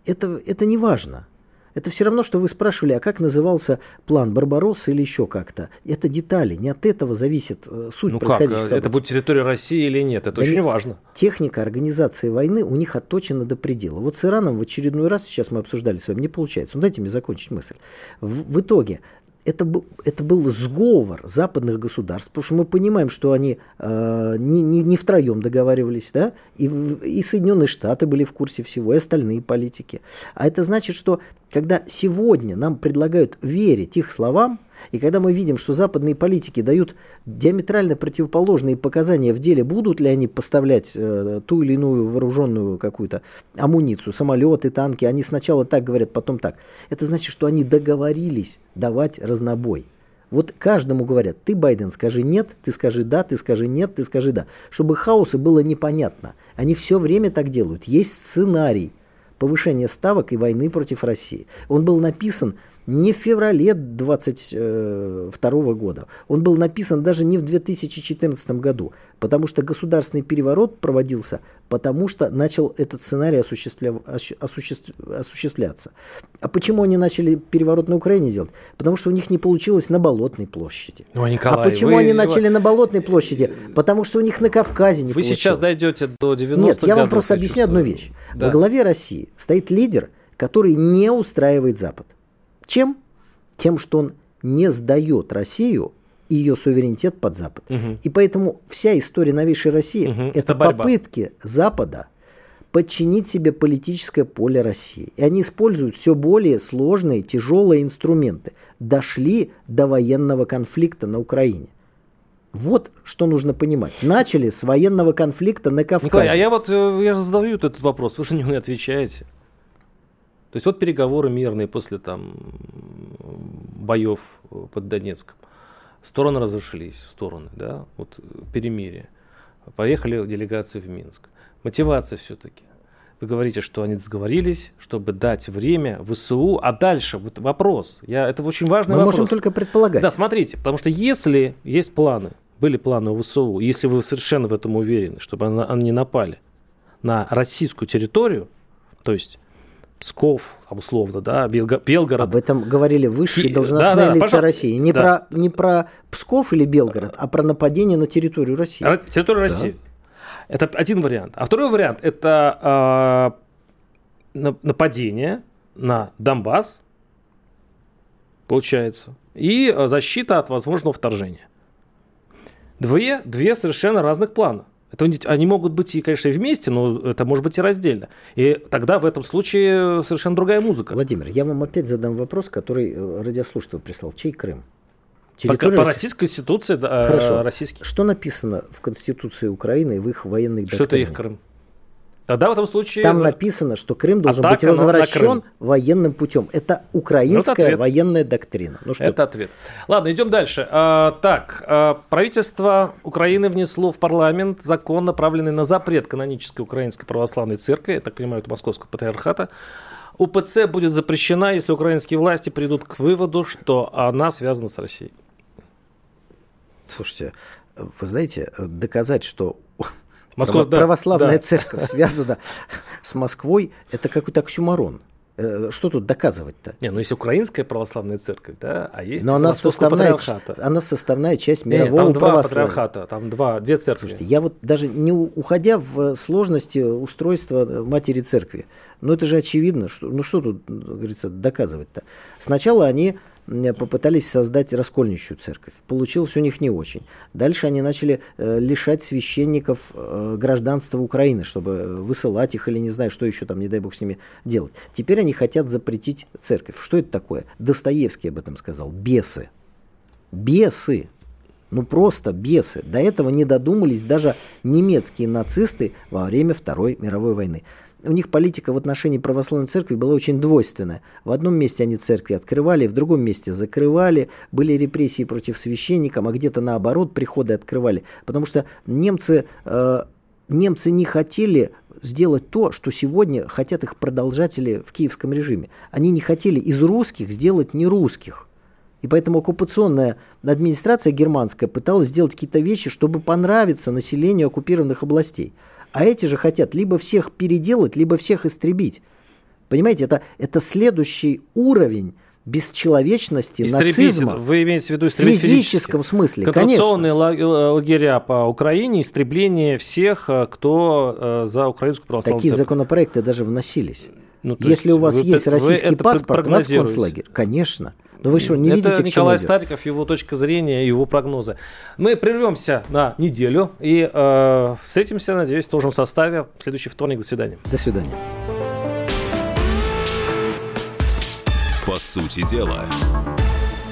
Speaker 2: Это, это не важно. Это все равно, что вы спрашивали, а как назывался план Барбаросса или еще как-то. Это детали, не от этого зависит э, суть ну происходящих как?
Speaker 1: событий. Это будет территория России или нет, это да очень не, важно.
Speaker 2: Техника организации войны у них отточена до предела. Вот с Ираном в очередной раз, сейчас мы обсуждали с вами, не получается. Ну дайте мне закончить мысль. В, в итоге это был, это был сговор западных государств, потому что мы понимаем, что они э, не, не, не втроем договаривались, да, и, и Соединенные Штаты были в курсе всего, и остальные политики. А это значит, что когда сегодня нам предлагают верить их словам, и когда мы видим, что западные политики дают диаметрально противоположные показания в деле, будут ли они поставлять э, ту или иную вооруженную какую-то амуницию, самолеты, танки, они сначала так говорят, потом так. Это значит, что они договорились давать разнобой. Вот каждому говорят, ты, Байден, скажи нет, ты скажи да, ты скажи нет, ты скажи да. Чтобы хаоса было непонятно. Они все время так делают. Есть сценарий повышения ставок и войны против России. Он был написан не в феврале 22 года. Он был написан даже не в 2014 году, потому что государственный переворот проводился, потому что начал этот сценарий осуществля... осуществ... осуществляться. А почему они начали переворот на Украине делать? Потому что у них не получилось на Болотной площади.
Speaker 1: Ну, Николай,
Speaker 2: а почему
Speaker 1: вы...
Speaker 2: они начали на Болотной площади? Потому что у них на Кавказе не
Speaker 1: Вы
Speaker 2: получилось.
Speaker 1: сейчас дойдете до 90-х
Speaker 2: Нет, я вам просто объясню одну вещь. Да. Во главе России стоит лидер, который не устраивает Запад. Чем? Тем, что он не сдает Россию и ее суверенитет под Запад. Угу. И поэтому вся история новейшей России угу. это, это попытки Запада подчинить себе политическое поле России. И они используют все более сложные, тяжелые инструменты. Дошли до военного конфликта на Украине. Вот что нужно понимать. Начали с военного конфликта на Кавказе. Николай,
Speaker 1: а я вот э, я задаю этот вопрос, вы же не отвечаете. То есть вот переговоры мирные после там боев под Донецком. Стороны разошлись, стороны, да, вот перемирие. Поехали делегации в Минск. Мотивация все-таки. Вы говорите, что они сговорились, чтобы дать время ВСУ, а дальше вот вопрос. Я, это очень важный
Speaker 2: Мы
Speaker 1: вопрос.
Speaker 2: можем только предполагать.
Speaker 1: Да, смотрите, потому что если есть планы, были планы у ВСУ, если вы совершенно в этом уверены, чтобы они напали на российскую территорию, то есть Псков, условно, да, Белгород.
Speaker 2: Об этом говорили высшие Ки... должностные да, да, лица пожалуйста. России. Не, да. про, не про Псков или Белгород, а про нападение на территорию России. На
Speaker 1: территорию да. России. Это один вариант. А второй вариант – это э, нападение на Донбасс, получается, и защита от возможного вторжения. Две, две совершенно разных плана. Это, они могут быть, и, конечно, вместе, но это может быть и раздельно. И тогда в этом случае совершенно другая музыка.
Speaker 2: Владимир, я вам опять задам вопрос, который э, радиослушатель прислал. Чей Крым?
Speaker 1: Территория... По, по российской конституции, да,
Speaker 2: Хорошо.
Speaker 1: российский.
Speaker 2: Что написано в Конституции Украины и в их военной доктрине?
Speaker 1: Что это их Крым? Тогда в этом случае...
Speaker 2: Там написано, что Крым должен быть возвращен военным путем. Это украинская ну, военная доктрина.
Speaker 1: Ну, что? Это ответ. Ладно, идем дальше. А, так, а, правительство Украины внесло в парламент закон, направленный на запрет канонической украинской православной церкви, я так понимаю, это Московского патриархата. УПЦ будет запрещена, если украинские власти придут к выводу, что она связана с Россией.
Speaker 2: Слушайте, вы знаете, доказать, что Москва, да, православная да. церковь связана с Москвой, это какой-то оксюмарон. Э, что тут доказывать-то?
Speaker 1: Не, ну есть украинская православная церковь, да, а есть
Speaker 2: Но она составная, она составная часть мирового не, там
Speaker 1: два патриархата, там два, две церкви.
Speaker 2: Слушайте, я вот даже не уходя в сложности устройства матери церкви, ну это же очевидно, что, ну что тут, говорится, доказывать-то? Сначала они попытались создать раскольничью церковь. Получилось у них не очень. Дальше они начали э, лишать священников э, гражданства Украины, чтобы высылать их или не знаю, что еще там, не дай бог, с ними делать. Теперь они хотят запретить церковь. Что это такое? Достоевский об этом сказал. Бесы. Бесы. Ну просто бесы. До этого не додумались даже немецкие нацисты во время Второй мировой войны у них политика в отношении православной церкви была очень двойственная. В одном месте они церкви открывали, в другом месте закрывали, были репрессии против священников, а где-то наоборот приходы открывали. Потому что немцы, э, немцы не хотели сделать то, что сегодня хотят их продолжатели в киевском режиме. Они не хотели из русских сделать не русских. И поэтому оккупационная администрация германская пыталась сделать какие-то вещи, чтобы понравиться населению оккупированных областей. А эти же хотят либо всех переделать, либо всех истребить. Понимаете, это, это следующий уровень бесчеловечности, нацизма.
Speaker 1: Вы имеете в виду
Speaker 2: В физическом смысле,
Speaker 1: Концентрационные конечно. лагеря по Украине, истребление всех, э, кто э, за украинскую православную
Speaker 2: Такие церковь. законопроекты даже вносились. Ну, Если у вас вы, есть российский паспорт, вас в концлагерь. Конечно. Но вы что, не
Speaker 1: Это
Speaker 2: видите,
Speaker 1: Николай Стариков, его точка зрения, его прогнозы. Мы прервемся на неделю и э, встретимся, надеюсь, в том же составе в следующий вторник. До свидания.
Speaker 2: До свидания.
Speaker 4: По сути дела,